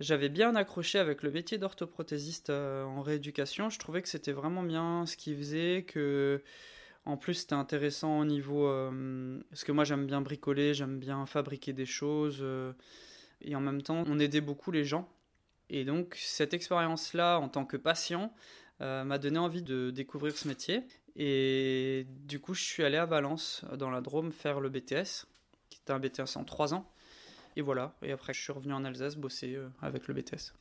J'avais bien accroché avec le métier d'orthoprothésiste euh, en rééducation. Je trouvais que c'était vraiment bien ce qu'il faisait, que en plus c'était intéressant au niveau... euh, parce que moi j'aime bien bricoler, j'aime bien fabriquer des choses. euh, et en même temps, on aidait beaucoup les gens. Et donc cette expérience-là en tant que patient m'a donné envie de découvrir ce métier. Et du coup, je suis allé à Valence, dans la Drôme, faire le BTS, qui était un BTS en 3 ans. Et voilà, et après je suis revenu en Alsace bosser euh, avec le BTS.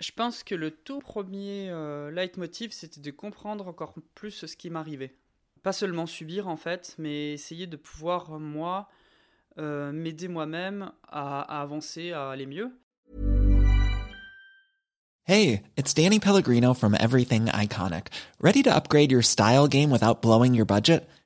Je pense que le tout premier euh, leitmotiv, c'était de comprendre encore plus ce qui m'arrivait. Pas seulement subir en fait, mais essayer de pouvoir, moi, euh, m'aider moi-même à, à avancer, à aller mieux. Hey, it's Danny Pellegrino from Everything Iconic. Ready to upgrade your style game without blowing your budget?